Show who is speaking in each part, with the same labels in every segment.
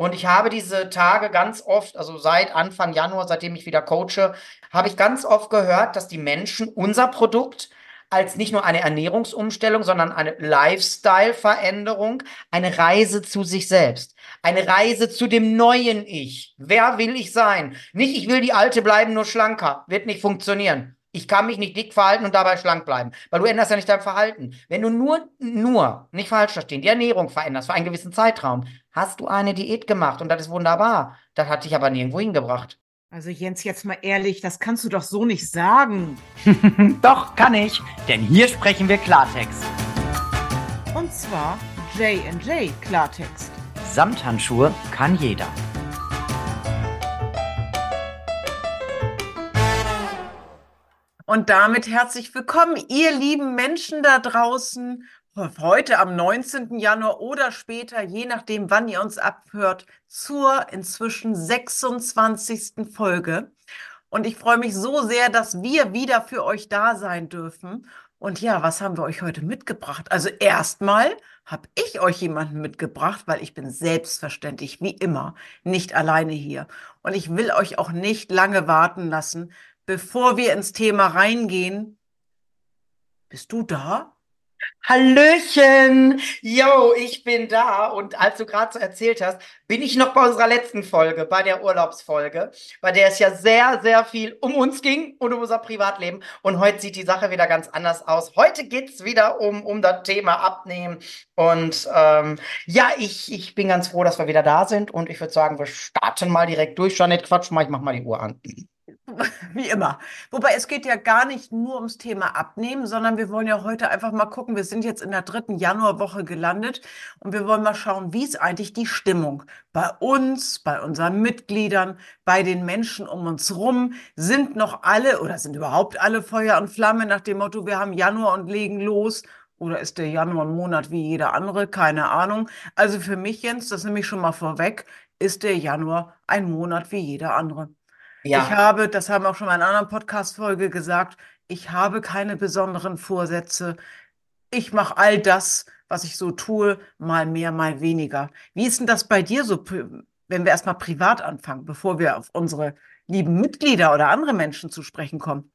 Speaker 1: Und ich habe diese Tage ganz oft, also seit Anfang Januar, seitdem ich wieder coache, habe ich ganz oft gehört, dass die Menschen unser Produkt als nicht nur eine Ernährungsumstellung, sondern eine Lifestyle-Veränderung, eine Reise zu sich selbst, eine Reise zu dem neuen Ich. Wer will ich sein? Nicht, ich will die alte bleiben, nur schlanker. Wird nicht funktionieren. Ich kann mich nicht dick verhalten und dabei schlank bleiben, weil du änderst ja nicht dein Verhalten. Wenn du nur, nur, nicht falsch verstehen, die Ernährung veränderst für einen gewissen Zeitraum, hast du eine Diät gemacht und das ist wunderbar. Das hat dich aber nirgendwo hingebracht.
Speaker 2: Also Jens, jetzt mal ehrlich, das kannst du doch so nicht sagen.
Speaker 1: doch, kann ich, denn hier sprechen wir Klartext.
Speaker 2: Und zwar J&J Klartext.
Speaker 1: Samthandschuhe kann jeder.
Speaker 2: Und damit herzlich willkommen, ihr lieben Menschen da draußen. Heute am 19. Januar oder später, je nachdem, wann ihr uns abhört, zur inzwischen 26. Folge. Und ich freue mich so sehr, dass wir wieder für euch da sein dürfen. Und ja, was haben wir euch heute mitgebracht? Also erstmal habe ich euch jemanden mitgebracht, weil ich bin selbstverständlich wie immer nicht alleine hier. Und ich will euch auch nicht lange warten lassen, bevor wir ins Thema reingehen, bist du da?
Speaker 1: Hallöchen! Yo, ich bin da. Und als du gerade so erzählt hast, bin ich noch bei unserer letzten Folge, bei der Urlaubsfolge, bei der es ja sehr, sehr viel um uns ging und um unser Privatleben. Und heute sieht die Sache wieder ganz anders aus. Heute geht es wieder um, um das Thema Abnehmen. Und ähm, ja, ich, ich bin ganz froh, dass wir wieder da sind. Und ich würde sagen, wir starten mal direkt durch. Janet, quatsch mal, ich mach mal die Uhr an.
Speaker 2: Wie immer. Wobei es geht ja gar nicht nur ums Thema Abnehmen, sondern wir wollen ja heute einfach mal gucken. Wir sind jetzt in der dritten Januarwoche gelandet und wir wollen mal schauen, wie ist eigentlich die Stimmung bei uns, bei unseren Mitgliedern, bei den Menschen um uns rum. Sind noch alle oder sind überhaupt alle Feuer und Flamme nach dem Motto, wir haben Januar und legen los? Oder ist der Januar ein Monat wie jeder andere? Keine Ahnung. Also für mich, Jens, das nehme ich schon mal vorweg, ist der Januar ein Monat wie jeder andere. Ja. Ich habe, das haben auch schon mal in einer anderen Podcast-Folge gesagt, ich habe keine besonderen Vorsätze. Ich mache all das, was ich so tue, mal mehr, mal weniger. Wie ist denn das bei dir so, wenn wir erstmal privat anfangen, bevor wir auf unsere lieben Mitglieder oder andere Menschen zu sprechen kommen?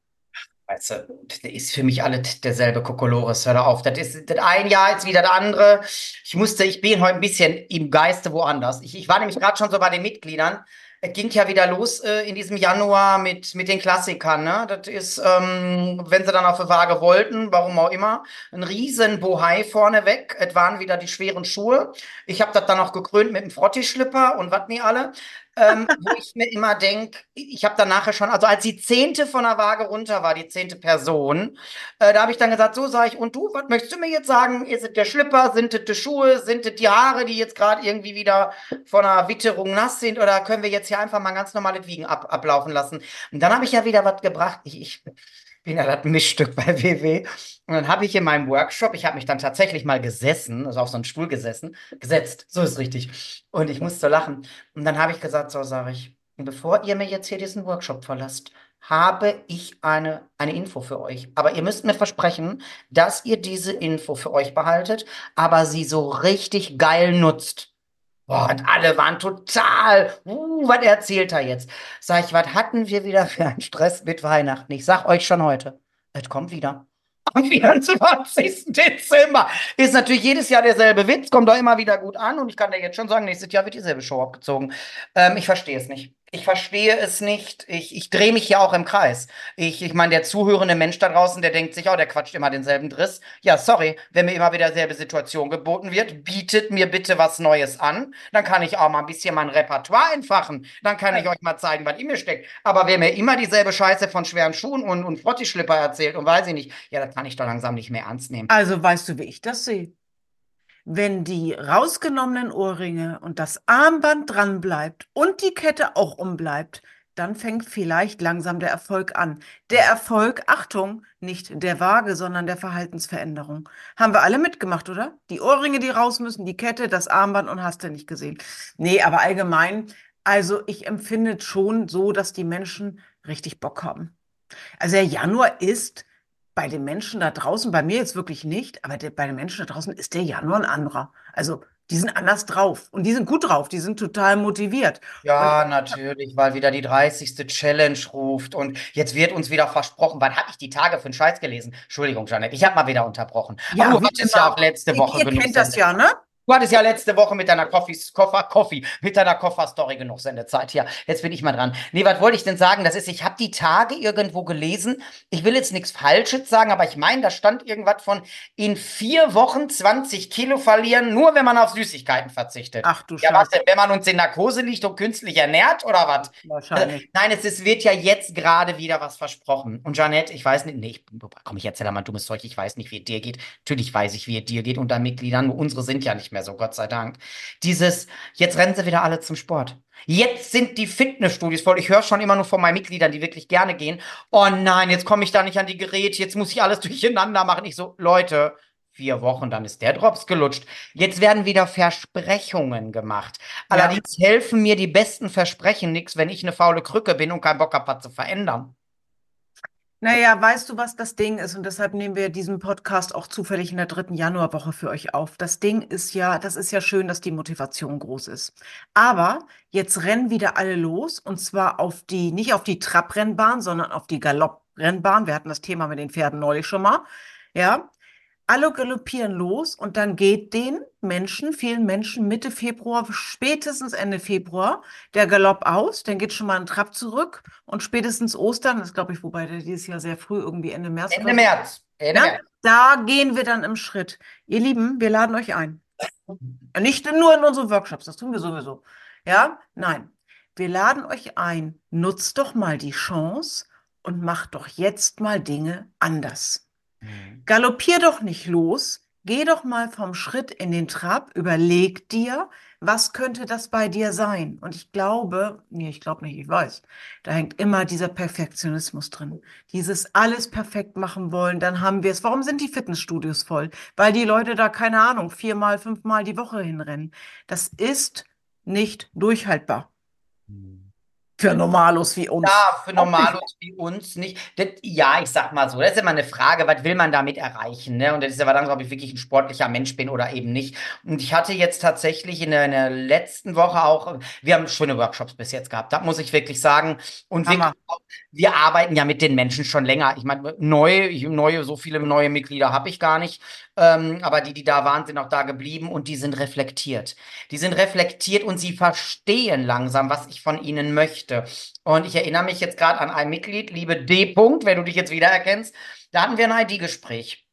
Speaker 1: Weißt du, das ist für mich alle derselbe Kokolores. Hör auf. Das ist das ein Jahr jetzt wieder das andere. Ich musste, ich bin heute ein bisschen im Geiste woanders. Ich, ich war nämlich gerade schon so bei den Mitgliedern es ging ja wieder los äh, in diesem Januar mit, mit den Klassikern. Ne? Das ist, ähm, wenn sie dann auf die Waage wollten, warum auch immer, ein riesen Bohai vorneweg. Es waren wieder die schweren Schuhe. Ich habe das dann noch gekrönt mit einem Frottischlipper und was nie alle ähm, wo ich mir immer denke, ich habe dann nachher schon, also als die zehnte von der Waage runter war, die zehnte Person, äh, da habe ich dann gesagt, so sage ich, und du, was möchtest du mir jetzt sagen? Ist es der Schlipper, sind es die Schuhe, sind es die Haare, die jetzt gerade irgendwie wieder von einer Witterung nass sind oder können wir jetzt hier einfach mal ganz normales Wiegen ab, ablaufen lassen? Und dann habe ich ja wieder was gebracht. Ich, ich bin ja das Mischstück bei WW. Und dann habe ich in meinem Workshop, ich habe mich dann tatsächlich mal gesessen, also auf so einen Stuhl gesessen, gesetzt, so ist richtig. Und ich musste lachen. Und dann habe ich gesagt, so sage ich, bevor ihr mir jetzt hier diesen Workshop verlasst, habe ich eine, eine Info für euch. Aber ihr müsst mir versprechen, dass ihr diese Info für euch behaltet, aber sie so richtig geil nutzt. Boah, und alle waren total, uh, was erzählt er jetzt? Sag ich, was hatten wir wieder für einen Stress mit Weihnachten? Ich sag euch schon heute, es kommt wieder. Am 24. Dezember ist natürlich jedes Jahr derselbe Witz, kommt doch immer wieder gut an und ich kann dir jetzt schon sagen, nächstes Jahr wird dieselbe Show abgezogen. Ähm, ich verstehe es nicht. Ich verstehe es nicht. Ich, ich drehe mich ja auch im Kreis. Ich, ich meine, der zuhörende Mensch da draußen, der denkt sich, oh, der quatscht immer denselben Driss. Ja, sorry, wenn mir immer wieder dieselbe Situation geboten wird, bietet mir bitte was Neues an. Dann kann ich auch mal ein bisschen mein Repertoire entfachen. Dann kann ich euch mal zeigen, was in mir steckt. Aber wer mir immer dieselbe Scheiße von schweren Schuhen und, und Frottischlipper erzählt und weiß ich nicht, ja, das kann ich doch langsam nicht mehr ernst nehmen.
Speaker 2: Also weißt du, wie ich das sehe? Wenn die rausgenommenen Ohrringe und das Armband dran bleibt und die Kette auch umbleibt, dann fängt vielleicht langsam der Erfolg an. Der Erfolg, Achtung, nicht der Waage, sondern der Verhaltensveränderung. Haben wir alle mitgemacht, oder? Die Ohrringe, die raus müssen, die Kette, das Armband und hast du nicht gesehen. Nee, aber allgemein, also ich empfinde schon so, dass die Menschen richtig Bock haben. Also der Januar ist bei den Menschen da draußen, bei mir jetzt wirklich nicht, aber der, bei den Menschen da draußen ist der Januar ein anderer. Also Die sind anders drauf und die sind gut drauf, die sind total motiviert.
Speaker 1: Ja, natürlich, weil wieder die 30. Challenge ruft und jetzt wird uns wieder versprochen. Wann habe ich die Tage für einen Scheiß gelesen? Entschuldigung, Janet, ich habe mal wieder unterbrochen.
Speaker 2: Ja,
Speaker 1: Aber du hattest ja auch letzte Woche
Speaker 2: ihr kennt das ja, ne?
Speaker 1: Du hattest ja letzte Woche mit deiner Coffee, Koffer, Coffee, mit deiner Koffer-Story genug Sendezeit hier. Jetzt bin ich mal dran. Nee, was wollte ich denn sagen? Das ist, ich habe die Tage irgendwo gelesen. Ich will jetzt nichts Falsches sagen, aber ich meine, da stand irgendwas von in vier Wochen 20 Kilo verlieren, nur wenn man auf Süßigkeiten verzichtet.
Speaker 2: Ach du
Speaker 1: Ja, was denn, wenn man uns in Narkose liegt und künstlich ernährt oder was?
Speaker 2: Wahrscheinlich.
Speaker 1: Nein, es ist, wird ja jetzt gerade wieder was versprochen. Und Janette, ich weiß nicht, nee, ich, komm, ich erzähle mal dummes Zeug, ich weiß nicht, wie es dir geht. Natürlich weiß ich, wie es dir geht unter Mitgliedern, nur unsere sind ja nicht mehr so, Gott sei Dank. Dieses, jetzt rennen sie wieder alle zum Sport. Jetzt sind die Fitnessstudios voll. Ich höre schon immer nur von meinen Mitgliedern, die wirklich gerne gehen. Oh nein, jetzt komme ich da nicht an die Geräte, jetzt muss ich alles durcheinander machen. Ich so, Leute, vier Wochen, dann ist der Drops gelutscht. Jetzt werden wieder Versprechungen gemacht. Allerdings ja. helfen mir die besten Versprechen nichts, wenn ich eine faule Krücke bin und keinen Bock habe, was zu verändern.
Speaker 2: Naja, weißt du, was das Ding ist? Und deshalb nehmen wir diesen Podcast auch zufällig in der dritten Januarwoche für euch auf. Das Ding ist ja, das ist ja schön, dass die Motivation groß ist. Aber jetzt rennen wieder alle los und zwar auf die, nicht auf die Trabrennbahn, sondern auf die Galopprennbahn. Wir hatten das Thema mit den Pferden neulich schon mal. Ja, alle galoppieren los und dann geht den Menschen, vielen Menschen Mitte Februar, spätestens Ende Februar, der Galopp aus. Dann geht schon mal ein Trab zurück und spätestens Ostern, das glaube ich, wobei der dieses Jahr sehr früh, irgendwie Ende März.
Speaker 1: Ende März. Ende
Speaker 2: ja, Da gehen wir dann im Schritt. Ihr Lieben, wir laden euch ein. Nicht nur in unsere Workshops, das tun wir sowieso. Ja, nein. Wir laden euch ein. Nutzt doch mal die Chance und macht doch jetzt mal Dinge anders. Mhm. Galoppier doch nicht los, geh doch mal vom Schritt in den Trab, überleg dir, was könnte das bei dir sein? Und ich glaube, nee, ich glaube nicht, ich weiß, da hängt immer dieser Perfektionismus drin. Dieses alles perfekt machen wollen, dann haben wir es. Warum sind die Fitnessstudios voll? Weil die Leute da, keine Ahnung, viermal, fünfmal die Woche hinrennen. Das ist nicht durchhaltbar. Mhm. Für Normalos wie uns.
Speaker 1: Ja, für Normalos wie uns nicht. Das, ja, ich sag mal so, das ist immer eine Frage, was will man damit erreichen? Ne? Und das ist aber dann, ob ich wirklich ein sportlicher Mensch bin oder eben nicht. Und ich hatte jetzt tatsächlich in der, in der letzten Woche auch, wir haben schöne Workshops bis jetzt gehabt, das muss ich wirklich sagen. Und wir, wir arbeiten ja mit den Menschen schon länger. Ich meine, neue, neue, so viele neue Mitglieder habe ich gar nicht. Ähm, aber die, die da waren, sind auch da geblieben und die sind reflektiert. Die sind reflektiert und sie verstehen langsam, was ich von ihnen möchte. Und ich erinnere mich jetzt gerade an ein Mitglied, liebe D. -Punkt, wenn du dich jetzt wiedererkennst. Da hatten wir ein ID-Gespräch.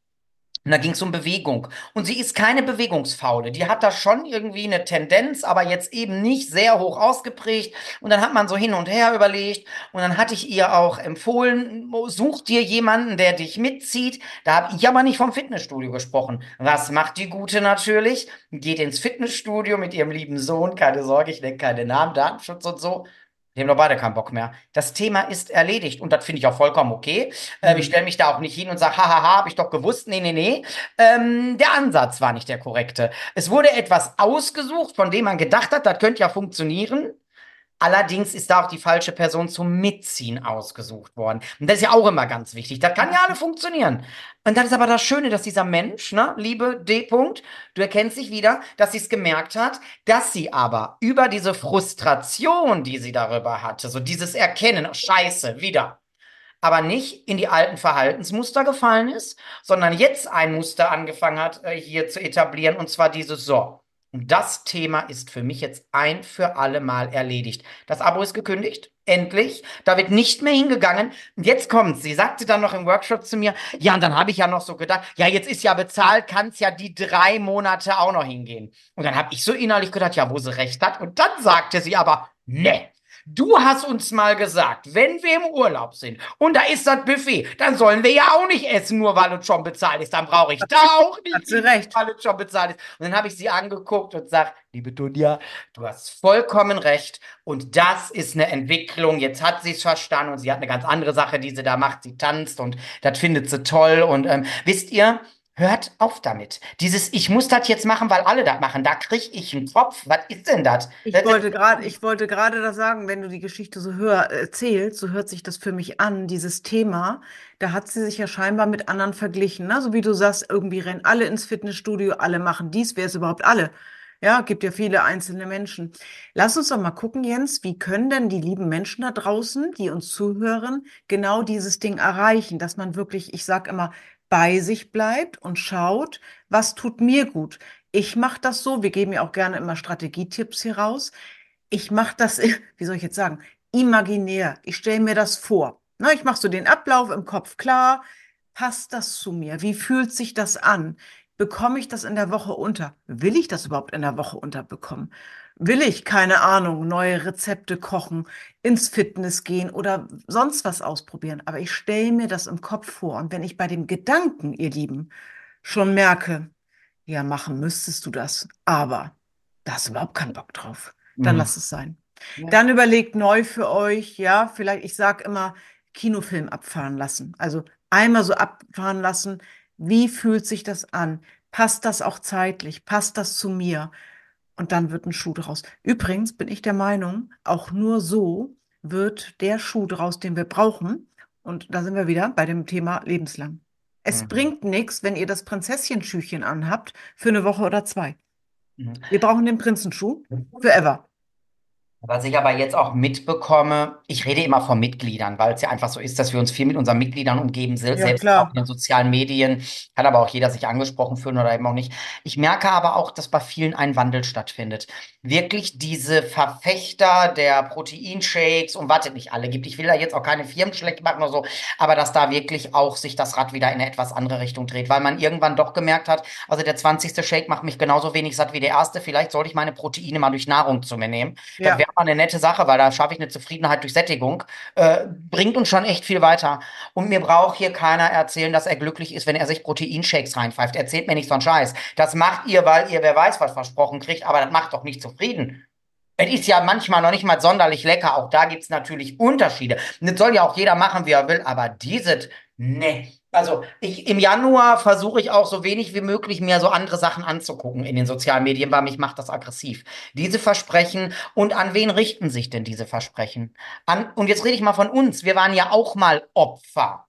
Speaker 1: Und da ging es um Bewegung. Und sie ist keine Bewegungsfaule. Die hat da schon irgendwie eine Tendenz, aber jetzt eben nicht sehr hoch ausgeprägt. Und dann hat man so hin und her überlegt. Und dann hatte ich ihr auch empfohlen, such dir jemanden, der dich mitzieht. Da habe ich aber nicht vom Fitnessstudio gesprochen. Was macht die Gute natürlich? Geht ins Fitnessstudio mit ihrem lieben Sohn. Keine Sorge, ich nenne keine Namen, Datenschutz und so. Die haben doch beide keinen Bock mehr. Das Thema ist erledigt und das finde ich auch vollkommen okay. Ähm, ich mhm. stelle mich da auch nicht hin und sage, hahaha, habe ich doch gewusst. Nee, nee, nee. Ähm, der Ansatz war nicht der korrekte. Es wurde etwas ausgesucht, von dem man gedacht hat, das könnte ja funktionieren. Allerdings ist da auch die falsche Person zum Mitziehen ausgesucht worden. Und das ist ja auch immer ganz wichtig. Das kann ja alle funktionieren. Und dann ist aber das Schöne, dass dieser Mensch, ne, liebe D. -Punkt, du erkennst dich wieder, dass sie es gemerkt hat, dass sie aber über diese Frustration, die sie darüber hatte, so dieses Erkennen, Scheiße, wieder, aber nicht in die alten Verhaltensmuster gefallen ist, sondern jetzt ein Muster angefangen hat, äh, hier zu etablieren, und zwar dieses So. Und das Thema ist für mich jetzt ein für alle Mal erledigt. Das Abo ist gekündigt. Endlich. Da wird nicht mehr hingegangen. Und jetzt kommt Sie sagte dann noch im Workshop zu mir, ja, und dann habe ich ja noch so gedacht, ja, jetzt ist ja bezahlt, kann es ja die drei Monate auch noch hingehen. Und dann habe ich so innerlich gedacht, ja, wo sie recht hat. Und dann sagte sie aber, ne, Du hast uns mal gesagt, wenn wir im Urlaub sind und da ist das Buffet, dann sollen wir ja auch nicht essen, nur weil es schon bezahlt ist. Dann brauche ich da auch nicht,
Speaker 2: Hast du recht.
Speaker 1: weil es schon bezahlt ist. Und dann habe ich sie angeguckt und gesagt, liebe Dunja, du hast vollkommen recht. Und das ist eine Entwicklung. Jetzt hat sie es verstanden und sie hat eine ganz andere Sache, die sie da macht. Sie tanzt und das findet sie toll. Und ähm, wisst ihr, Hört auf damit. Dieses, ich muss das jetzt machen, weil alle das machen. Da kriege ich einen Kopf. Was ist denn das?
Speaker 2: Ich
Speaker 1: das
Speaker 2: wollte gerade, ich wollte gerade das sagen, wenn du die Geschichte so hör, erzählst, so hört sich das für mich an, dieses Thema. Da hat sie sich ja scheinbar mit anderen verglichen. Ne? So wie du sagst, irgendwie rennen alle ins Fitnessstudio, alle machen dies. Wer ist überhaupt alle? Ja, gibt ja viele einzelne Menschen. Lass uns doch mal gucken, Jens, wie können denn die lieben Menschen da draußen, die uns zuhören, genau dieses Ding erreichen, dass man wirklich, ich sag immer, bei sich bleibt und schaut, was tut mir gut. Ich mache das so, wir geben ja auch gerne immer Strategietipps hier raus. Ich mache das, wie soll ich jetzt sagen, imaginär. Ich stelle mir das vor. Na, ich mache so den Ablauf im Kopf klar. Passt das zu mir? Wie fühlt sich das an? Bekomme ich das in der Woche unter? Will ich das überhaupt in der Woche unterbekommen? Will ich, keine Ahnung, neue Rezepte kochen, ins Fitness gehen oder sonst was ausprobieren? Aber ich stelle mir das im Kopf vor. Und wenn ich bei dem Gedanken, ihr Lieben, schon merke, ja, machen müsstest du das, aber da hast du überhaupt keinen Bock drauf, dann
Speaker 1: Mhm.
Speaker 2: lass es sein.
Speaker 1: Ja.
Speaker 2: Dann überlegt neu für euch, ja, vielleicht, ich sag immer, Kinofilm abfahren lassen. Also einmal so abfahren lassen, wie fühlt sich das an? Passt das auch zeitlich? Passt das zu mir? Und dann wird ein Schuh draus. Übrigens bin ich der Meinung, auch nur so wird der Schuh draus, den wir brauchen. Und da sind wir wieder bei dem Thema lebenslang. Es
Speaker 1: Mhm.
Speaker 2: bringt nichts, wenn ihr das Prinzesschenschüchchen anhabt für eine Woche oder zwei.
Speaker 1: Mhm.
Speaker 2: Wir brauchen den Prinzenschuh forever.
Speaker 1: Was ich aber jetzt auch mitbekomme, ich rede immer von Mitgliedern, weil es ja einfach so ist, dass wir uns viel mit unseren Mitgliedern umgeben, se-
Speaker 2: Ja,
Speaker 1: selbst
Speaker 2: klar.
Speaker 1: auch in den sozialen Medien. Kann aber auch jeder sich angesprochen fühlen oder eben auch nicht. Ich merke aber auch, dass bei vielen ein Wandel stattfindet. Wirklich diese Verfechter der Proteinshakes und wartet nicht alle gibt. Ich will da jetzt auch keine Firmen schlecht machen oder so, aber dass da wirklich auch sich das Rad wieder in eine etwas andere Richtung dreht, weil man irgendwann doch gemerkt hat, also der 20. Shake macht mich genauso wenig satt wie der erste. Vielleicht sollte ich meine Proteine mal durch Nahrung zu mir nehmen.
Speaker 2: Ja.
Speaker 1: Mal eine nette Sache, weil da schaffe ich eine Zufriedenheit durch Sättigung. Äh, bringt uns schon echt viel weiter. Und mir braucht hier keiner erzählen, dass er glücklich ist, wenn er sich Proteinshakes reinpfeift. Erzählt mir nicht so einen Scheiß. Das macht ihr, weil ihr wer weiß was versprochen kriegt, aber das macht doch nicht zufrieden. Es ist ja manchmal noch nicht mal sonderlich lecker. Auch da gibt es natürlich Unterschiede. Das soll ja auch jeder machen, wie er will, aber dieses, ne. Also ich, im Januar versuche ich auch so wenig wie möglich mir so andere Sachen anzugucken in den sozialen Medien, weil mich macht das aggressiv. Diese Versprechen und an wen richten sich denn diese Versprechen? An, und jetzt rede ich mal von uns. Wir waren ja auch mal Opfer.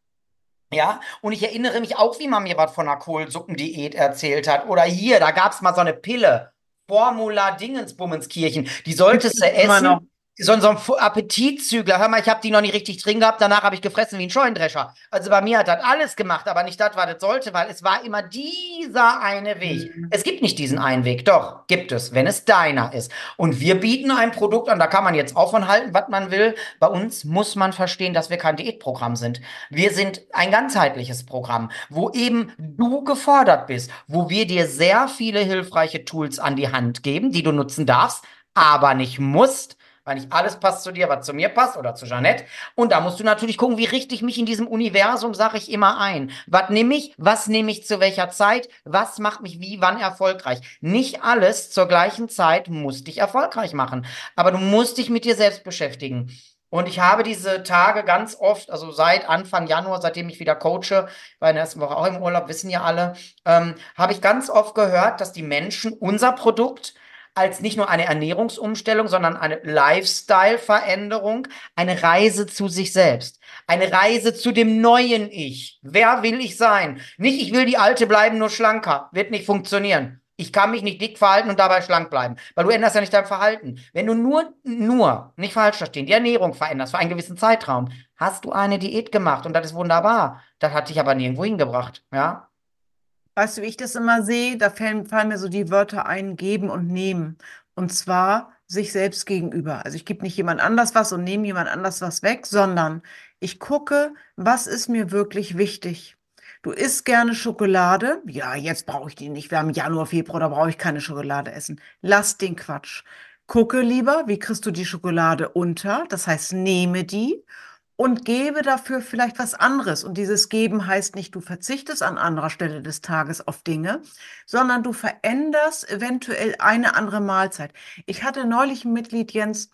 Speaker 1: Ja, und ich erinnere mich auch, wie man mir was von einer Kohlsuppendiät erzählt hat. Oder hier, da gab es mal so eine Pille. Formula Dingensbummenskirchen. Die solltest du
Speaker 2: Immer noch.
Speaker 1: essen. So, so ein Appetitzügler. Hör mal, ich habe die noch nicht richtig drin gehabt. Danach habe ich gefressen wie ein Scheunendrescher. Also bei mir hat das alles gemacht, aber nicht das, was es sollte, weil es war immer dieser eine Weg.
Speaker 2: Mhm.
Speaker 1: Es gibt nicht diesen einen Weg. Doch, gibt es, wenn es deiner ist. Und wir bieten ein Produkt an, da kann man jetzt auch von halten, was man will. Bei uns muss man verstehen, dass wir kein Diätprogramm sind. Wir sind ein ganzheitliches Programm, wo eben du gefordert bist, wo wir dir sehr viele hilfreiche Tools an die Hand geben, die du nutzen darfst, aber nicht musst. Weil nicht alles passt zu dir, was zu mir passt oder zu Jeanette. Und da musst du natürlich gucken, wie richte ich mich in diesem Universum, sage ich immer ein. Was nehme ich? Was nehme ich zu welcher Zeit? Was macht mich wie, wann erfolgreich? Nicht alles zur gleichen Zeit muss dich erfolgreich machen. Aber du musst dich mit dir selbst beschäftigen. Und ich habe diese Tage ganz oft, also seit Anfang Januar, seitdem ich wieder coache, war in der ersten Woche auch im Urlaub, wissen ja alle, ähm, habe ich ganz oft gehört, dass die Menschen unser Produkt als nicht nur eine Ernährungsumstellung, sondern eine Lifestyle-Veränderung, eine Reise zu sich selbst, eine Reise zu dem neuen Ich. Wer will ich sein? Nicht, ich will die alte bleiben, nur schlanker. Wird nicht funktionieren. Ich kann mich nicht dick verhalten und dabei schlank bleiben, weil du änderst ja nicht dein Verhalten. Wenn du nur, nur, nicht falsch verstehen, die Ernährung veränderst für einen gewissen Zeitraum, hast du eine Diät gemacht und das ist wunderbar. Das hat dich aber nirgendwo hingebracht, ja?
Speaker 2: Weißt du, wie ich das immer sehe? Da fallen, fallen mir so die Wörter ein, geben und nehmen. Und zwar sich selbst gegenüber. Also ich gebe nicht jemand anders was und nehme jemand anders was weg, sondern ich gucke, was ist mir wirklich wichtig. Du isst gerne Schokolade? Ja, jetzt brauche ich die nicht. Wir haben Januar, Februar, da brauche ich keine Schokolade essen. Lass den Quatsch. Gucke lieber, wie kriegst du die Schokolade unter? Das heißt, nehme die und gebe dafür vielleicht was anderes. Und dieses Geben heißt nicht, du verzichtest an anderer Stelle des Tages auf Dinge, sondern du veränderst eventuell eine andere Mahlzeit. Ich hatte neulich ein Mitglied, Jens,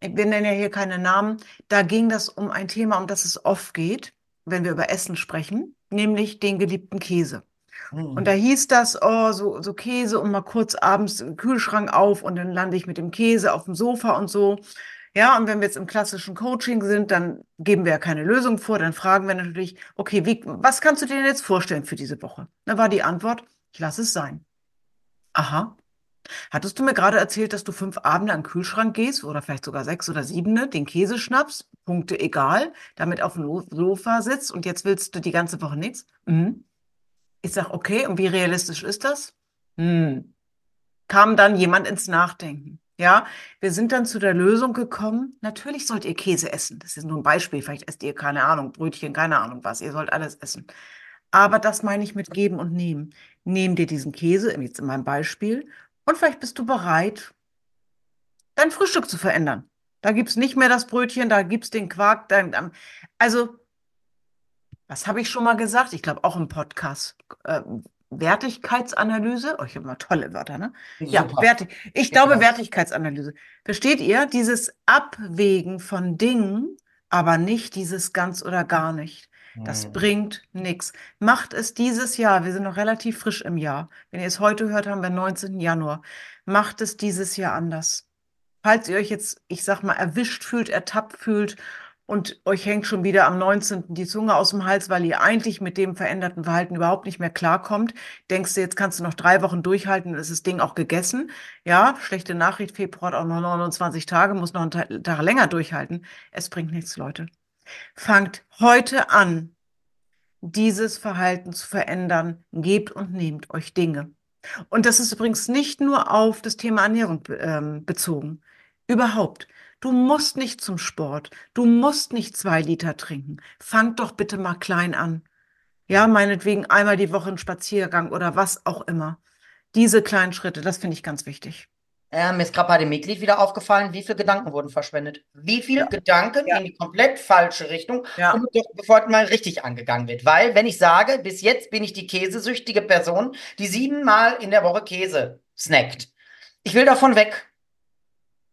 Speaker 2: wir nennen ja hier keine Namen, da ging das um ein Thema, um das es oft geht, wenn wir über Essen sprechen, nämlich den geliebten Käse. Und da hieß das, oh, so, so Käse und mal kurz abends im Kühlschrank auf und dann lande ich mit dem Käse auf dem Sofa und so. Ja, und wenn wir jetzt im klassischen Coaching sind, dann geben wir ja keine Lösung vor, dann fragen wir natürlich, okay, wie, was kannst du dir denn jetzt vorstellen für diese Woche? Da war die Antwort, ich lasse es sein. Aha. Hattest du mir gerade erzählt, dass du fünf Abende an den Kühlschrank gehst oder vielleicht sogar sechs oder siebene, den Käse schnappst, Punkte egal, damit auf dem Sofa sitzt und jetzt willst du die ganze Woche nichts? Mhm. Ich sag, okay, und wie realistisch ist das? Hm. Kam dann jemand ins Nachdenken. Ja, wir sind dann zu der Lösung gekommen, natürlich sollt ihr Käse essen. Das ist nur ein Beispiel. Vielleicht esst ihr, keine Ahnung, Brötchen, keine Ahnung was. Ihr sollt alles essen. Aber das meine ich mit geben und nehmen. Nehm dir diesen Käse, jetzt in meinem Beispiel, und vielleicht bist du bereit, dein Frühstück zu verändern. Da gibt es nicht mehr das Brötchen, da gibt es den Quark. Dein, also, was habe ich schon mal gesagt? Ich glaube auch im Podcast. Äh, Wertigkeitsanalyse. Oh, ich habe mal tolle Wörter, ne? Super. Ja, Wertig ich ja, glaube Wertigkeitsanalyse. Versteht ihr? Dieses Abwägen von Dingen, aber nicht dieses ganz oder gar nicht. Das hm. bringt nichts. Macht es dieses Jahr, wir sind noch relativ frisch im Jahr. Wenn ihr es heute hört, haben wir 19. Januar. Macht es dieses Jahr anders. Falls ihr euch jetzt, ich sag mal, erwischt fühlt, ertappt fühlt und euch hängt schon wieder am 19. die Zunge aus dem Hals, weil ihr eigentlich mit dem veränderten Verhalten überhaupt nicht mehr klarkommt, denkst du, jetzt kannst du noch drei Wochen durchhalten, dann ist das Ding auch gegessen. Ja, schlechte Nachricht, Februar hat auch noch 29 Tage, muss noch einen Tag länger durchhalten. Es bringt nichts, Leute. Fangt heute an, dieses Verhalten zu verändern. Gebt und nehmt euch Dinge. Und das ist übrigens nicht nur auf das Thema Ernährung ähm, bezogen. Überhaupt. Du musst nicht zum Sport. Du musst nicht zwei Liter trinken. Fang doch bitte mal klein an. Ja, meinetwegen einmal die Woche einen Spaziergang oder was auch immer. Diese kleinen Schritte, das finde ich ganz wichtig.
Speaker 1: Äh, mir ist gerade bei dem Mitglied wieder aufgefallen, wie viele Gedanken wurden verschwendet. Wie viele ja. Gedanken ja. in die komplett falsche Richtung, ja. bevor mal richtig angegangen wird. Weil, wenn ich sage, bis jetzt bin ich die käsesüchtige Person, die siebenmal in der Woche Käse snackt. Ich will davon weg.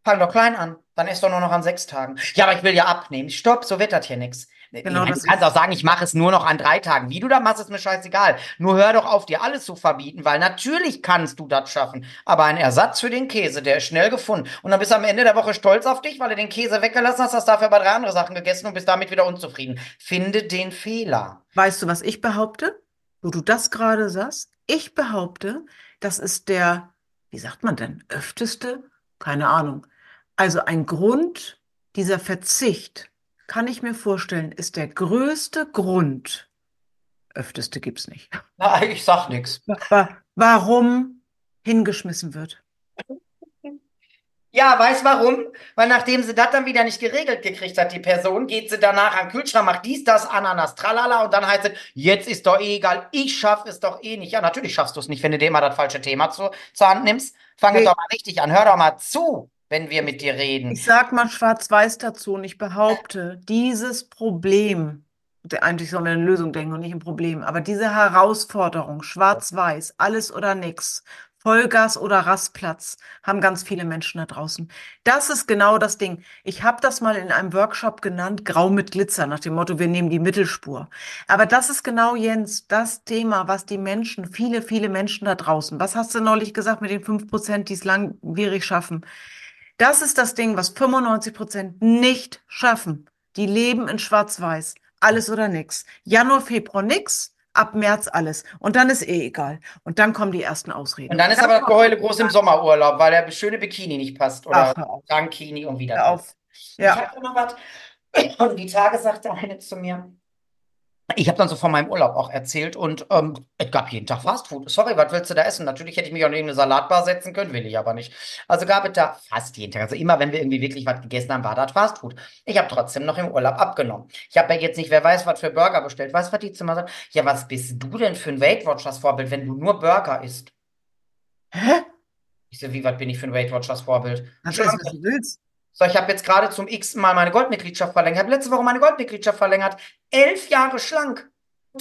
Speaker 1: Fang doch klein an. Dann ist doch nur noch an sechs Tagen. Ja, aber ich will ja abnehmen. Stopp, so wird das hier nichts. Genau, du kannst auch sagen, ich mache es nur noch an drei Tagen. Wie du da machst, ist mir scheißegal. Nur hör doch auf, dir alles zu verbieten, weil natürlich kannst du das schaffen. Aber ein Ersatz für den Käse, der ist schnell gefunden. Und dann bist du am Ende der Woche stolz auf dich, weil du den Käse weggelassen hast, hast dafür aber drei andere Sachen gegessen und bist damit wieder unzufrieden. Finde den Fehler.
Speaker 2: Weißt du, was ich behaupte? Wo du das gerade sagst? Ich behaupte, das ist der, wie sagt man denn, öfteste? Keine Ahnung. Also ein Grund, dieser Verzicht kann ich mir vorstellen, ist der größte Grund, öfteste gibt es nicht.
Speaker 1: Na, ich sag nichts.
Speaker 2: Warum hingeschmissen wird.
Speaker 1: Ja, weiß warum? Weil nachdem sie das dann wieder nicht geregelt gekriegt hat, die Person, geht sie danach an den Kühlschrank, macht dies, das, Ananas, tralala und dann heißt es, jetzt ist doch eh egal, ich schaff es doch eh nicht. Ja, natürlich schaffst du es nicht, wenn du dir immer das falsche Thema zu, zur Hand nimmst. Fang nee. doch mal richtig an, hör doch mal zu wenn wir mit dir reden.
Speaker 2: Ich sag mal schwarz-weiß dazu und ich behaupte, dieses Problem, eigentlich sollen wir eine Lösung denken und nicht ein Problem, aber diese Herausforderung, schwarz-weiß, alles oder nichts, Vollgas oder Rastplatz, haben ganz viele Menschen da draußen. Das ist genau das Ding. Ich habe das mal in einem Workshop genannt, Grau mit Glitzer, nach dem Motto, wir nehmen die Mittelspur. Aber das ist genau, Jens, das Thema, was die Menschen, viele, viele Menschen da draußen, was hast du neulich gesagt mit den fünf Prozent, die es langwierig schaffen? Das ist das Ding, was 95 Prozent nicht schaffen. Die leben in Schwarz-Weiß. Alles oder nix. Januar, Februar nix. Ab März alles. Und dann ist eh egal. Und dann kommen die ersten Ausreden.
Speaker 1: Und dann ist dann aber das Geheule groß im Sommerurlaub, weil der schöne Bikini nicht passt. Oder Dankini und wieder.
Speaker 2: Auf. Ja.
Speaker 1: Ich habe noch was. Und die Tage sagte eine zu mir, ich habe dann so von meinem Urlaub auch erzählt und ähm, es gab jeden Tag Fastfood. Sorry, was willst du da essen? Natürlich hätte ich mich auch in irgendeine Salatbar setzen können, will ich aber nicht. Also gab es da fast jeden Tag. Also immer, wenn wir irgendwie wirklich was gegessen haben, war das Fastfood. Ich habe trotzdem noch im Urlaub abgenommen. Ich habe ja jetzt nicht, wer weiß, was für Burger bestellt. Weißt du, was die zu mir sagen? Ja, was bist du denn für ein Weight Watchers Vorbild, wenn du nur Burger isst? Hä? Ich so, wie, was bin ich für ein Weight Watchers Vorbild?
Speaker 2: Das ist, was du willst.
Speaker 1: So, ich habe jetzt gerade zum x Mal meine Goldmitgliedschaft verlängert. Ich habe letzte Woche meine Goldmitgliedschaft verlängert. Elf Jahre schlank.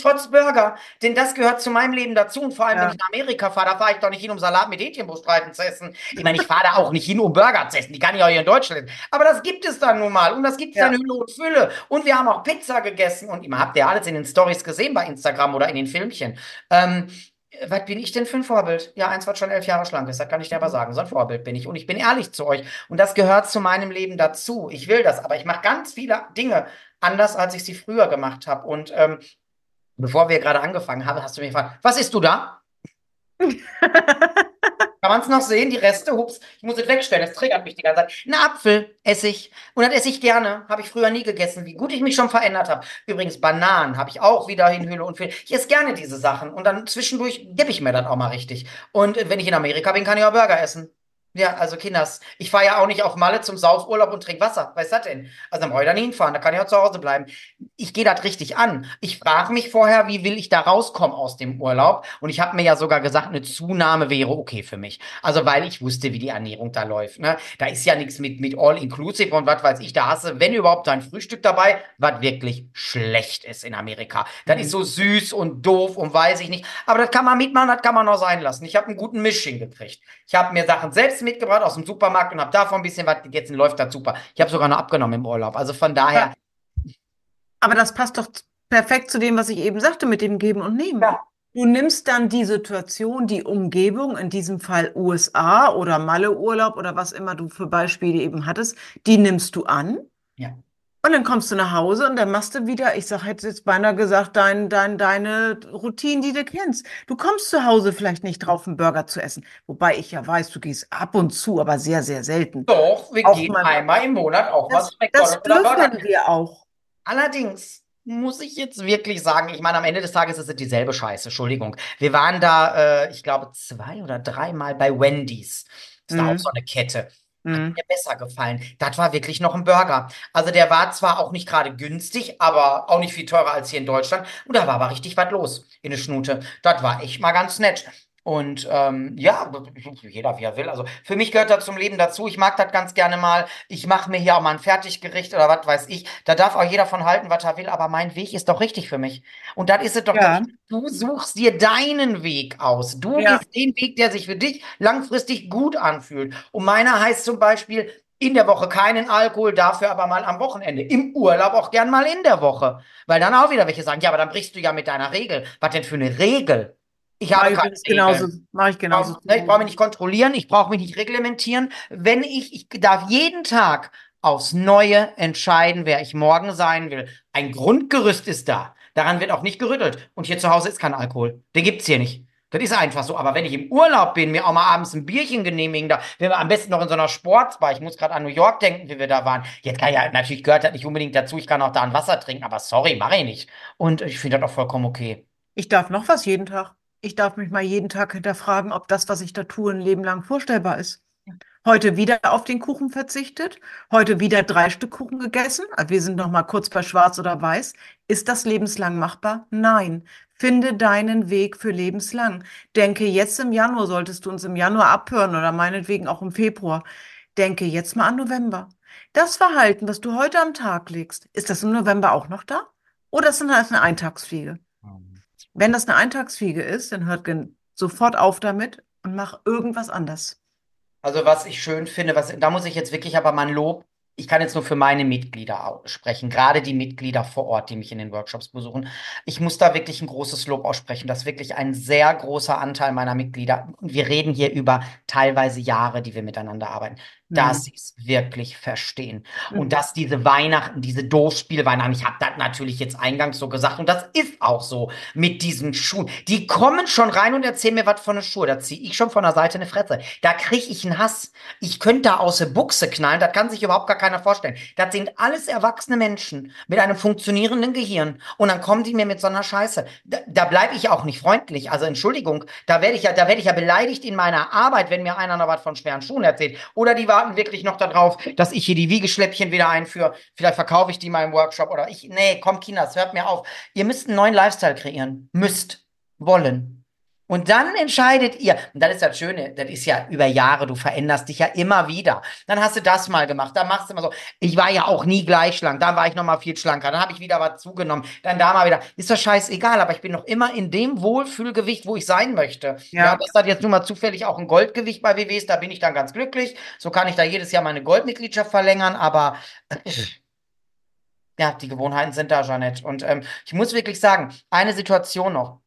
Speaker 1: Trotz Burger. Denn das gehört zu meinem Leben dazu. Und vor allem, ja. wenn ich nach Amerika fahre, da fahre ich doch nicht hin, um Salat mit Hähnchenbruststreifen zu essen. Ich meine, ich fahre da auch nicht hin, um Burger zu essen. Die kann ich auch hier in Deutschland essen. Aber das gibt es dann nun mal. Und das gibt es ja. dann Hülle und Fülle. Und wir haben auch Pizza gegessen. Und ihr habt ja alles in den Stories gesehen bei Instagram oder in den Filmchen. Ähm, was bin ich denn für ein Vorbild? Ja, eins, was schon elf Jahre schlank ist, das kann ich dir aber sagen. So ein Vorbild bin ich. Und ich bin ehrlich zu euch. Und das gehört zu meinem Leben dazu. Ich will das, aber ich mache ganz viele Dinge anders, als ich sie früher gemacht habe. Und ähm, bevor wir gerade angefangen haben, hast du mich gefragt, was isst du da? Kann man es noch sehen? Die Reste, hups, ich muss es wegstellen, das triggert mich die ganze Zeit. Ein Apfel esse ich. Und das esse ich gerne. Habe ich früher nie gegessen. Wie gut ich mich schon verändert habe. Übrigens, Bananen habe ich auch wieder in Hülle und Fülle. Ich esse gerne diese Sachen. Und dann zwischendurch gebe ich mir das auch mal richtig. Und wenn ich in Amerika bin, kann ich auch Burger essen. Ja, also Kinders, ich fahre ja auch nicht auf Malle zum Saufurlaub und trinke Wasser. Was ist das denn? Also dann brauche ich da nie hinfahren, da kann ich auch zu Hause bleiben. Ich gehe das richtig an. Ich frage mich vorher, wie will ich da rauskommen aus dem Urlaub? Und ich habe mir ja sogar gesagt, eine Zunahme wäre okay für mich. Also weil ich wusste, wie die Ernährung da läuft. Ne? Da ist ja nichts mit, mit All-Inclusive und was weiß ich. Da hast du, wenn überhaupt, ein Frühstück dabei, was wirklich schlecht ist in Amerika. Das mhm. ist so süß und doof und weiß ich nicht. Aber das kann man mitmachen, das kann man auch sein lassen. Ich habe einen guten Misching gekriegt. Ich habe mir Sachen selbst Essen mitgebracht aus dem Supermarkt und habe davon ein bisschen was gegessen. Läuft das super. Ich habe sogar noch abgenommen im Urlaub. Also von daher.
Speaker 2: Aber das passt doch perfekt zu dem, was ich eben sagte, mit dem Geben und Nehmen. Ja. Du nimmst dann die Situation, die Umgebung, in diesem Fall USA oder Malle-Urlaub oder was immer du für Beispiele eben hattest, die nimmst du an.
Speaker 1: Ja.
Speaker 2: Und dann kommst du nach Hause und dann machst du wieder, ich sag, hätte jetzt beinahe gesagt, dein, dein, deine Routine, die du kennst. Du kommst zu Hause vielleicht nicht drauf, einen Burger zu essen. Wobei ich ja weiß, du gehst ab und zu, aber sehr, sehr selten.
Speaker 1: Doch, wir auch gehen einmal im Monat auch
Speaker 2: das, was Das dürfen wir auch.
Speaker 1: Allerdings muss ich jetzt wirklich sagen, ich meine, am Ende des Tages ist es dieselbe Scheiße, Entschuldigung. Wir waren da, äh, ich glaube, zwei oder dreimal bei Wendy's. Das ist mhm. auch so eine Kette. Hat mhm. mir besser gefallen. Das war wirklich noch ein Burger. Also der war zwar auch nicht gerade günstig, aber auch nicht viel teurer als hier in Deutschland. Und da war aber richtig was los in der Schnute. Das war echt mal ganz nett. Und ähm, ja, jeder wie er will. Also für mich gehört das zum Leben dazu. Ich mag das ganz gerne mal. Ich mache mir hier auch mal ein Fertiggericht oder was weiß ich. Da darf auch jeder von halten, was er will. Aber mein Weg ist doch richtig für mich. Und das ist es doch. Ja. Du suchst dir deinen Weg aus. Du ja. gehst den Weg, der sich für dich langfristig gut anfühlt. Und meiner heißt zum Beispiel in der Woche keinen Alkohol, dafür aber mal am Wochenende. Im Urlaub auch gern mal in der Woche. Weil dann auch wieder welche sagen, ja, aber dann brichst du ja mit deiner Regel. Was denn für eine Regel? Ich habe keine
Speaker 2: genauso, mache ich genauso.
Speaker 1: Ich, ich brauche mich nicht kontrollieren, ich brauche mich nicht reglementieren. Wenn ich, ich darf jeden Tag aufs Neue entscheiden, wer ich morgen sein will. Ein Grundgerüst ist da. Daran wird auch nicht gerüttelt. Und hier zu Hause ist kein Alkohol. Den gibt's hier nicht. Das ist einfach so. Aber wenn ich im Urlaub bin, mir auch mal abends ein Bierchen genehmigen, da, wenn wir am besten noch in so einer Sportsbar, ich muss gerade an New York denken, wie wir da waren. Jetzt kann ja, natürlich gehört das nicht unbedingt dazu, ich kann auch da ein Wasser trinken, aber sorry, mache ich nicht. Und ich finde das auch vollkommen okay.
Speaker 2: Ich darf noch was jeden Tag. Ich darf mich mal jeden Tag hinterfragen, ob das, was ich da tue, ein Leben lang vorstellbar ist. Heute wieder auf den Kuchen verzichtet, heute wieder drei Stück Kuchen gegessen. Wir sind noch mal kurz bei Schwarz oder Weiß. Ist das lebenslang machbar? Nein. Finde deinen Weg für lebenslang. Denke jetzt im Januar, solltest du uns im Januar abhören oder meinetwegen auch im Februar. Denke jetzt mal an November. Das Verhalten, was du heute am Tag legst, ist das im November auch noch da? Oder ist das eine Eintagsfliege? Wenn das eine Eintagsfliege ist, dann hört sofort auf damit und mach irgendwas anders.
Speaker 1: Also was ich schön finde, was, da muss ich jetzt wirklich aber mal ein Lob ich kann jetzt nur für meine Mitglieder sprechen, gerade die Mitglieder vor Ort, die mich in den Workshops besuchen. Ich muss da wirklich ein großes Lob aussprechen. Das ist wirklich ein sehr großer Anteil meiner Mitglieder. Wir reden hier über teilweise Jahre, die wir miteinander arbeiten dass sie es wirklich verstehen. Mhm. Und dass diese Weihnachten, diese Doofspielweihnachten, ich habe das natürlich jetzt eingangs so gesagt, und das ist auch so mit diesen Schuhen. Die kommen schon rein und erzählen mir was von der Schuhe. Da ziehe ich schon von der Seite eine Fresse. Da kriege ich einen Hass. Ich könnte da aus der Buchse knallen, das kann sich überhaupt gar keiner vorstellen. Das sind alles erwachsene Menschen mit einem funktionierenden Gehirn. Und dann kommen die mir mit so einer Scheiße. Da, da bleibe ich auch nicht freundlich. Also Entschuldigung, da werde ich ja, da werde ich ja beleidigt in meiner Arbeit, wenn mir einer noch was von schweren Schuhen erzählt. Oder die war warten wirklich noch darauf, dass ich hier die Wiegeschläppchen wieder einführe. Vielleicht verkaufe ich die mal im Workshop oder ich. Nee, komm, Kinas, hört mir auf. Ihr müsst einen neuen Lifestyle kreieren. Müsst. Wollen. Und dann entscheidet ihr, und das ist das Schöne, das ist ja über Jahre, du veränderst dich ja immer wieder. Dann hast du das mal gemacht, dann machst du immer so. Ich war ja auch nie gleich schlank, dann war ich noch mal viel schlanker, dann habe ich wieder was zugenommen, dann da mal wieder. Ist das scheißegal, aber ich bin noch immer in dem Wohlfühlgewicht, wo ich sein möchte. Ja, ja das hat jetzt nun mal zufällig auch ein Goldgewicht bei WWs, da bin ich dann ganz glücklich. So kann ich da jedes Jahr meine Goldmitgliedschaft verlängern, aber ja, die Gewohnheiten sind da, Jeanette. Und ähm, ich muss wirklich sagen, eine Situation noch.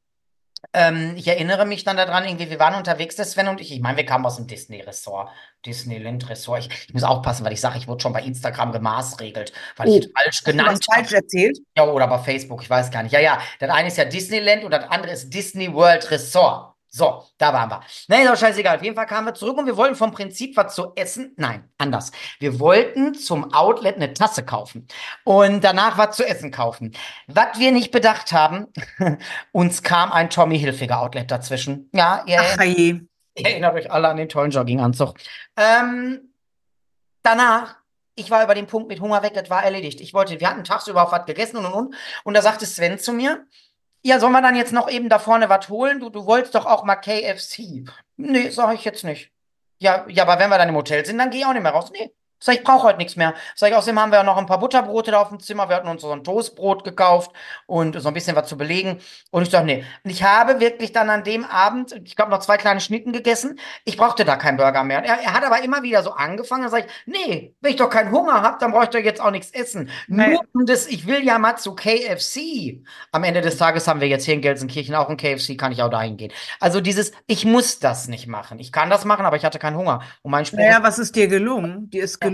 Speaker 1: Ähm, ich erinnere mich dann daran, irgendwie, wir waren unterwegs, der Sven und ich. Ich meine, wir kamen aus dem Disney-Ressort, Disneyland-Ressort. Ich, ich, muss aufpassen, weil ich sage, ich wurde schon bei Instagram gemaßregelt, weil oh, ich es falsch genannt
Speaker 2: habe. falsch erzählt?
Speaker 1: Ja, oder bei Facebook, ich weiß gar nicht. Ja, ja, das eine ist ja Disneyland und das andere ist Disney World Resort. So, da waren wir. Nee, ist auch scheißegal. Auf jeden Fall kamen wir zurück und wir wollten vom Prinzip was zu essen. Nein, anders. Wir wollten zum Outlet eine Tasse kaufen und danach was zu essen kaufen. Was wir nicht bedacht haben, uns kam ein Tommy Hilfiger Outlet dazwischen. Ja, ihr,
Speaker 2: Ach je.
Speaker 1: ihr erinnert euch alle an den tollen Jogginganzug. Ähm, danach, ich war über den Punkt mit Hunger weg, das war erledigt. Ich wollte, wir hatten tagsüber auf was gegessen und und und. Und da sagte Sven zu mir, ja, soll man dann jetzt noch eben da vorne was holen? Du, du wolltest doch auch mal KFC. Nee, sag ich jetzt nicht. Ja, ja, aber wenn wir dann im Hotel sind, dann geh ich auch nicht mehr raus. Nee. Sag ich, brauche heute nichts mehr. Sag ich, außerdem haben wir ja noch ein paar Butterbrote da auf dem Zimmer. Wir hatten uns so ein Toastbrot gekauft und so ein bisschen was zu belegen. Und ich sag, nee. Und ich habe wirklich dann an dem Abend, ich glaube, noch zwei kleine Schnitten gegessen. Ich brauchte da keinen Burger mehr. Er, er hat aber immer wieder so angefangen. Dann sag ich, nee, wenn ich doch keinen Hunger habe, dann brauche ich doch jetzt auch nichts essen.
Speaker 2: Nee.
Speaker 1: Nur um das, ich will ja mal zu KFC. Am Ende des Tages haben wir jetzt hier in Gelsenkirchen auch ein KFC, kann ich auch dahin gehen. Also dieses, ich muss das nicht machen. Ich kann das machen, aber ich hatte keinen Hunger. Und mein Spruch
Speaker 2: Naja, was ist dir gelungen? Dir ist gelungen,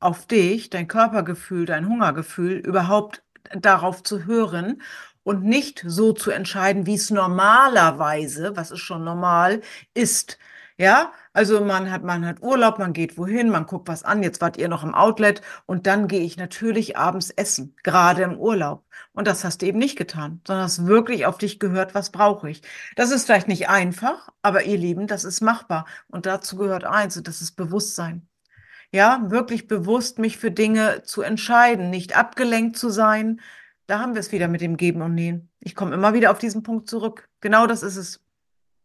Speaker 2: auf dich, dein Körpergefühl, dein Hungergefühl überhaupt darauf zu hören und nicht so zu entscheiden, wie es normalerweise, was ist schon normal, ist. Ja, also man hat, man hat Urlaub, man geht wohin, man guckt was an, jetzt wart ihr noch im Outlet und dann gehe ich natürlich abends essen, gerade im Urlaub. Und das hast du eben nicht getan, sondern hast wirklich auf dich gehört, was brauche ich. Das ist vielleicht nicht einfach, aber ihr Lieben, das ist machbar. Und dazu gehört eins, und das ist Bewusstsein. Ja, wirklich bewusst mich für Dinge zu entscheiden, nicht abgelenkt zu sein. Da haben wir es wieder mit dem Geben und Nehmen. Ich komme immer wieder auf diesen Punkt zurück. Genau das ist es.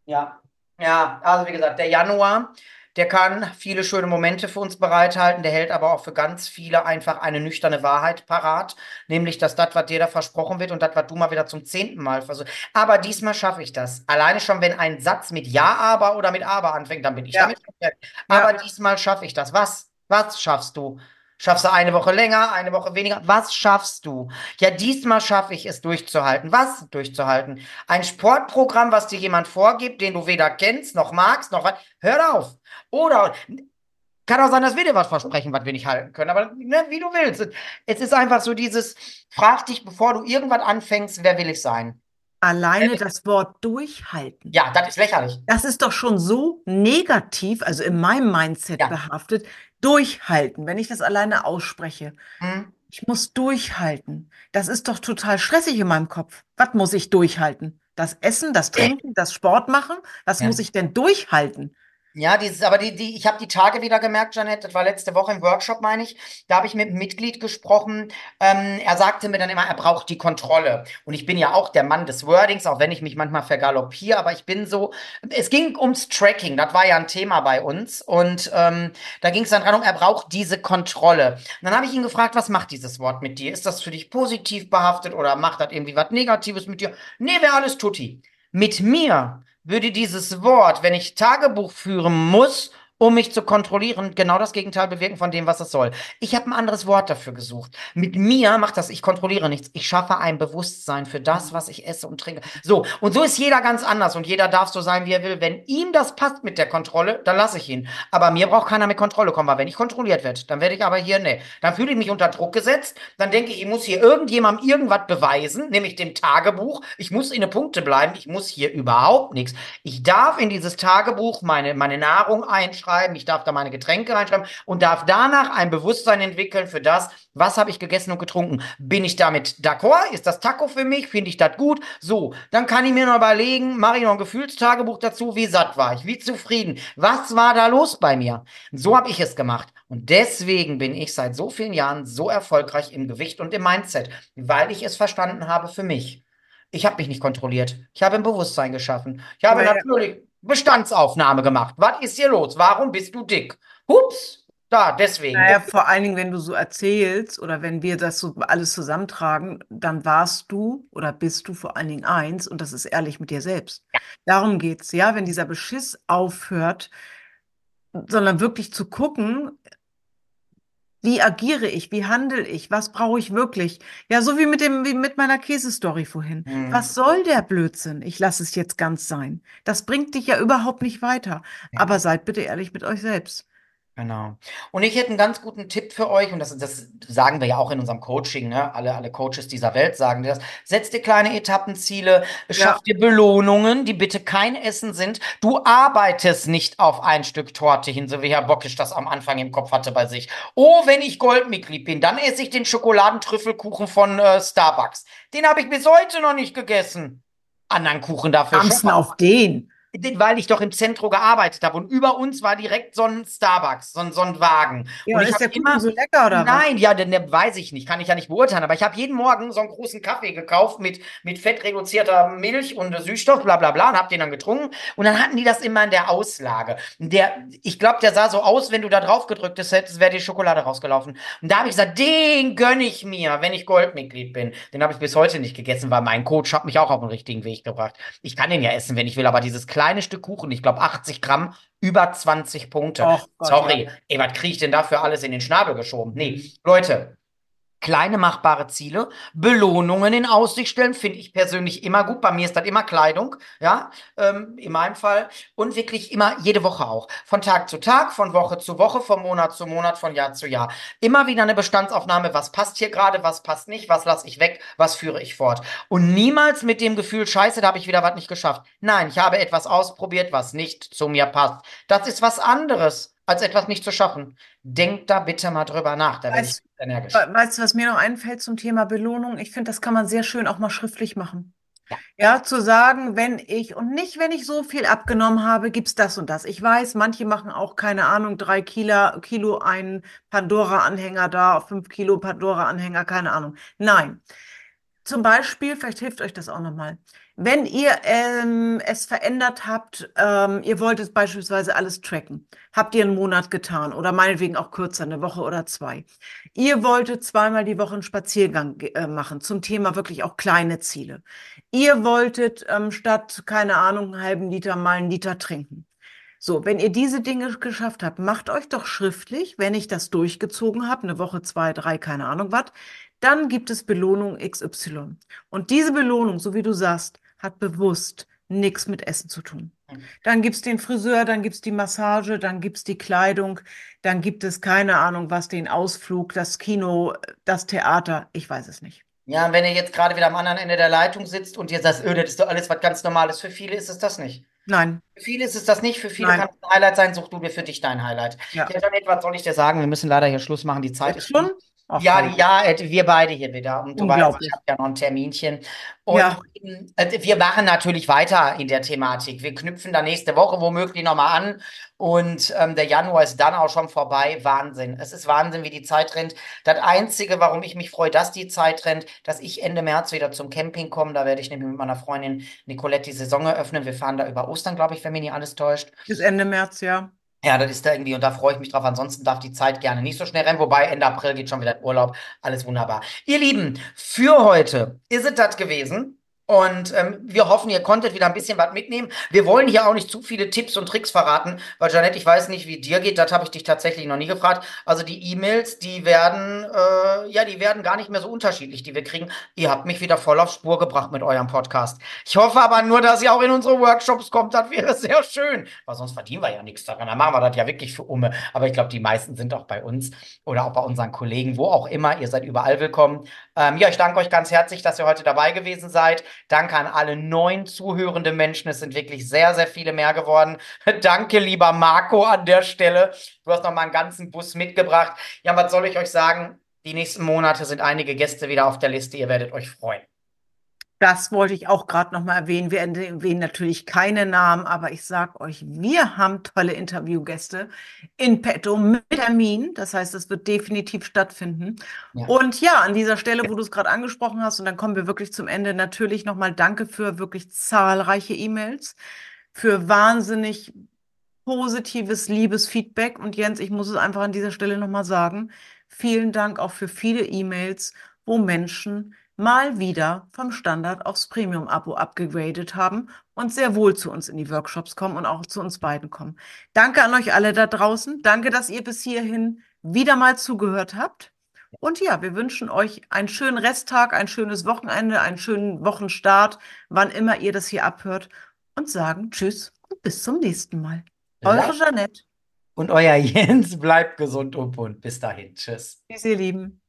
Speaker 1: Ja, ja, also wie gesagt, der Januar, der kann viele schöne Momente für uns bereithalten, der hält aber auch für ganz viele einfach eine nüchterne Wahrheit parat, nämlich dass das, was dir da versprochen wird und das, was du mal wieder zum zehnten Mal versuchst. Aber diesmal schaffe ich das. Alleine schon, wenn ein Satz mit Ja, aber oder mit Aber anfängt, dann bin ich
Speaker 2: Ja.
Speaker 1: damit fertig.
Speaker 2: Ja.
Speaker 1: Aber diesmal schaffe ich das. Was? Was schaffst du? Schaffst du eine Woche länger, eine Woche weniger? Was schaffst du? Ja, diesmal schaffe ich es durchzuhalten. Was durchzuhalten? Ein Sportprogramm, was dir jemand vorgibt, den du weder kennst, noch magst, noch. Hör auf. Oder kann auch sein, dass wir dir was versprechen, was wir nicht halten können. Aber ne, wie du willst. Es ist einfach so dieses, frag dich, bevor du irgendwas anfängst, wer will ich sein?
Speaker 2: Alleine das Wort durchhalten.
Speaker 1: Ja, das ist lächerlich.
Speaker 2: Das ist doch schon so negativ, also in meinem Mindset
Speaker 1: Ja.
Speaker 2: behaftet. Durchhalten, wenn ich das alleine ausspreche.
Speaker 1: Hm?
Speaker 2: Ich muss durchhalten. Das ist doch total stressig in meinem Kopf. Was muss ich durchhalten? Das Essen, das Trinken, das Sport machen? Was
Speaker 1: Ja.
Speaker 2: muss ich denn durchhalten?
Speaker 1: Ja, dieses, aber die, die, ich habe die Tage wieder gemerkt, Janette, das war letzte Woche im Workshop, meine ich. Da habe ich mit einem Mitglied gesprochen. Ähm, er sagte mir dann immer, er braucht die Kontrolle. Und ich bin ja auch der Mann des Wordings, auch wenn ich mich manchmal vergaloppiere, aber ich bin so. Es ging ums Tracking, das war ja ein Thema bei uns. Und ähm, da ging es dann darum, er braucht diese Kontrolle. Und dann habe ich ihn gefragt, was macht dieses Wort mit dir? Ist das für dich positiv behaftet oder macht das irgendwie was Negatives mit dir? Nee, wäre alles tutti. Mit mir würde dieses Wort, wenn ich Tagebuch führen muss, um mich zu kontrollieren, genau das Gegenteil bewirken von dem, was es soll. Ich habe ein anderes Wort dafür gesucht. Mit mir macht das, ich kontrolliere nichts. Ich schaffe ein Bewusstsein für das, was ich esse und trinke. So, und so ist jeder ganz anders und jeder darf so sein, wie er will. Wenn ihm das passt mit der Kontrolle, dann lasse ich ihn. Aber mir braucht keiner mit Kontrolle kommen, weil wenn ich kontrolliert werde, dann werde ich aber hier, nee, dann fühle ich mich unter Druck gesetzt, dann denke ich, ich muss hier irgendjemandem irgendwas beweisen, nämlich dem Tagebuch. Ich muss in eine Punkte bleiben, ich muss hier überhaupt nichts. Ich darf in dieses Tagebuch meine, meine Nahrung einschreiben, ich darf da meine Getränke reinschreiben und darf danach ein Bewusstsein entwickeln für das, was habe ich gegessen und getrunken. Bin ich damit d'accord? Ist das Taco für mich? Finde ich das gut? So, dann kann ich mir noch überlegen, mache ich noch ein Gefühlstagebuch dazu, wie satt war ich, wie zufrieden, was war da los bei mir? So habe ich es gemacht. Und deswegen bin ich seit so vielen Jahren so erfolgreich im Gewicht und im Mindset, weil ich es verstanden habe für mich. Ich habe mich nicht kontrolliert. Ich habe ein Bewusstsein geschaffen. Ich habe natürlich Bestandsaufnahme gemacht. Was ist hier los? Warum bist du dick? Hups, da, deswegen.
Speaker 2: Naja, vor allen Dingen, wenn du so erzählst oder wenn wir das so alles zusammentragen, dann warst du oder bist du vor allen Dingen eins und das ist ehrlich mit dir selbst. Darum geht's, ja, wenn dieser Beschiss aufhört, sondern wirklich zu gucken, wie agiere ich, wie handle ich, was brauche ich wirklich? Ja, so wie mit dem, wie mit meiner Käsestory vorhin.
Speaker 1: Hm.
Speaker 2: Was soll der Blödsinn? Ich lasse es jetzt ganz sein. Das bringt dich ja überhaupt nicht weiter.
Speaker 1: Ja.
Speaker 2: Aber seid bitte ehrlich mit euch selbst.
Speaker 1: Genau. Und ich hätte einen ganz guten Tipp für euch, und das, das sagen wir ja auch in unserem Coaching, ne? Alle, alle Coaches dieser Welt sagen das. Setzt dir kleine Etappenziele,
Speaker 2: Ja,
Speaker 1: schaff dir Belohnungen, die bitte kein Essen sind. Du arbeitest nicht auf ein Stück Torte hin, so wie Herr Bockisch das am Anfang im Kopf hatte bei sich. Oh, wenn ich Goldmitglied bin, dann esse ich den Schokoladentrüffelkuchen von äh, Starbucks. Den habe ich bis heute noch nicht gegessen. Anderen Kuchen dafür
Speaker 2: Amsten auf den.
Speaker 1: Weil ich doch im Zentrum gearbeitet habe und über uns war direkt so ein Starbucks, so ein, so ein Wagen.
Speaker 2: Ja,
Speaker 1: Und
Speaker 2: ist der
Speaker 1: immer,
Speaker 2: so lecker oder was?
Speaker 1: nein, ja, den, den weiß ich nicht, kann ich ja nicht beurteilen, aber ich habe jeden Morgen so einen großen Kaffee gekauft mit, mit fettreduzierter Milch und Süßstoff, bla bla bla, und habe den dann getrunken. Und dann hatten die das immer in der Auslage. Der, ich glaube, der sah so aus, wenn du da drauf gedrückt hättest, wäre die Schokolade rausgelaufen. Und da habe ich gesagt, den gönne ich mir, wenn ich Goldmitglied bin. Den habe ich bis heute nicht gegessen, weil mein Coach hat mich auch auf den richtigen Weg gebracht. Ich kann den ja essen, wenn ich will, aber dieses kleine Stück Kuchen, ich glaube 80 Gramm, über 20 Punkte.
Speaker 2: Och Gott,
Speaker 1: Sorry,
Speaker 2: ja.
Speaker 1: ey, was kriege ich denn dafür alles in den Schnabel geschoben? Nee, Leute, kleine machbare Ziele, Belohnungen in Aussicht stellen, finde ich persönlich immer gut. Bei mir ist das immer Kleidung, ja, ähm, in meinem Fall. Und wirklich immer jede Woche auch. Von Tag zu Tag, von Woche zu Woche, von Monat zu Monat, von Jahr zu Jahr. Immer wieder eine Bestandsaufnahme, was passt hier gerade, was passt nicht, was lasse ich weg, was führe ich fort. Und niemals mit dem Gefühl, scheiße, da habe ich wieder was nicht geschafft. Nein, ich habe etwas ausprobiert, was nicht zu mir passt. Das ist was anderes, als etwas nicht zu schaffen. Denkt da bitte mal drüber nach, da werde ich
Speaker 2: Weißt,
Speaker 1: energisch.
Speaker 2: we- weißt du, was mir noch einfällt zum Thema Belohnung? Ich finde, das kann man sehr schön auch mal schriftlich machen.
Speaker 1: Ja.
Speaker 2: Ja, zu sagen, wenn ich und nicht, wenn ich so viel abgenommen habe, gibt's das und das. Ich weiß, manche machen auch, keine Ahnung, drei Kilo, Kilo einen Pandora-Anhänger da, fünf Kilo Pandora-Anhänger, keine Ahnung. Nein. Zum Beispiel, vielleicht hilft euch das auch nochmal. Wenn ihr ähm, es verändert habt, ähm, ihr wolltet beispielsweise alles tracken, habt ihr einen Monat getan oder meinetwegen auch kürzer, eine Woche oder zwei. Ihr wolltet zweimal die Woche einen Spaziergang äh, machen zum Thema wirklich auch kleine Ziele. Ihr wolltet ähm, statt, keine Ahnung, einen halben Liter mal einen Liter trinken. So, wenn ihr diese Dinge geschafft habt, macht euch doch schriftlich, wenn ich das durchgezogen habe, eine Woche, zwei, drei, keine Ahnung was, dann gibt es Belohnung XY. Und diese Belohnung, so wie du sagst, hat bewusst nichts mit Essen zu tun. Dann gibt es den Friseur, dann gibt es die Massage, dann gibt es die Kleidung, dann gibt es keine Ahnung was, den Ausflug, das Kino, das Theater, ich weiß es nicht.
Speaker 1: Ja, und wenn ihr jetzt gerade wieder am anderen Ende der Leitung sitzt und ihr sagt, öh, das ist doch alles was ganz Normales, für viele ist es das nicht.
Speaker 2: Nein,
Speaker 1: Für viele ist es das nicht, für viele
Speaker 2: Nein.
Speaker 1: kann es ein Highlight sein, such du dir für dich dein Highlight.
Speaker 2: Ja.
Speaker 1: Ja, Janet, was soll ich dir sagen? Wir müssen leider hier Schluss machen, die Zeit ist
Speaker 2: schon? Ach,
Speaker 1: Ja, die- ja, äh, wir beide hier wieder. Und du weißt, ich habe ja noch ein Terminchen. Und
Speaker 2: Ja.
Speaker 1: äh, wir machen natürlich weiter in der Thematik. Wir knüpfen da nächste Woche womöglich nochmal an. Und ähm, der Januar ist dann auch schon vorbei. Wahnsinn. Es ist Wahnsinn, wie die Zeit rennt. Das Einzige, warum ich mich freue, dass die Zeit rennt, dass ich Ende März wieder zum Camping komme. Da werde ich nämlich mit meiner Freundin Nicolette die Saison eröffnen. Wir fahren da über Ostern, glaube ich, wenn mich nicht alles täuscht.
Speaker 2: Bis Ende März, ja.
Speaker 1: Ja, das ist da irgendwie, und da freue ich mich drauf. Ansonsten darf die Zeit gerne nicht so schnell rennen, wobei Ende April geht schon wieder in Urlaub. Alles wunderbar. Ihr Lieben, für heute ist es das gewesen. Und ähm, wir hoffen, ihr konntet wieder ein bisschen was mitnehmen. Wir wollen hier auch nicht zu viele Tipps und Tricks verraten, weil Janette, ich weiß nicht, wie dir geht. Das habe ich dich tatsächlich noch nie gefragt. Also die E-Mails, die werden, äh, ja, die werden gar nicht mehr so unterschiedlich, die wir kriegen. Ihr habt mich wieder voll auf Spur gebracht mit eurem Podcast. Ich hoffe aber nur, dass ihr auch in unsere Workshops kommt. Das wäre sehr schön. Weil sonst verdienen wir ja nichts daran. Dann machen wir das ja wirklich für Umme. Aber ich glaube, die meisten sind auch bei uns oder auch bei unseren Kollegen, wo auch immer. Ihr seid überall willkommen. Ähm, ja, ich danke euch ganz herzlich, dass ihr heute dabei gewesen seid. Danke an alle neuen zuhörende Menschen. Es sind wirklich sehr, sehr viele mehr geworden. Danke, lieber Marco, an der Stelle. Du hast noch mal einen ganzen Bus mitgebracht. Ja, was soll ich euch sagen? Die nächsten Monate sind einige Gäste wieder auf der Liste. Ihr werdet euch freuen.
Speaker 2: Das wollte ich auch gerade noch mal erwähnen. Wir erwähnen natürlich keine Namen, aber ich sage euch, wir haben tolle Interviewgäste in petto mit Termin. Das heißt, es wird definitiv stattfinden.
Speaker 1: Ja.
Speaker 2: Und ja, an dieser Stelle, wo du es gerade angesprochen hast, und dann kommen wir wirklich zum Ende, natürlich nochmal danke für wirklich zahlreiche E-Mails, für wahnsinnig positives, liebes Feedback. Und Jens, ich muss es einfach an dieser Stelle nochmal sagen, vielen Dank auch für viele E-Mails, wo Menschen mal wieder vom Standard aufs Premium-Abo abgegradet haben und sehr wohl zu uns in die Workshops kommen und auch zu uns beiden kommen. Danke an euch alle da draußen. Danke, dass ihr bis hierhin wieder mal zugehört habt. Und ja, wir wünschen euch einen schönen Resttag, ein schönes Wochenende, einen schönen Wochenstart, wann immer ihr das hier abhört und sagen Tschüss und bis zum nächsten Mal. Eure Jeanette.
Speaker 1: Und euer Jens bleibt gesund und bunt. Bis dahin. Tschüss.
Speaker 2: Tschüss, ihr Lieben.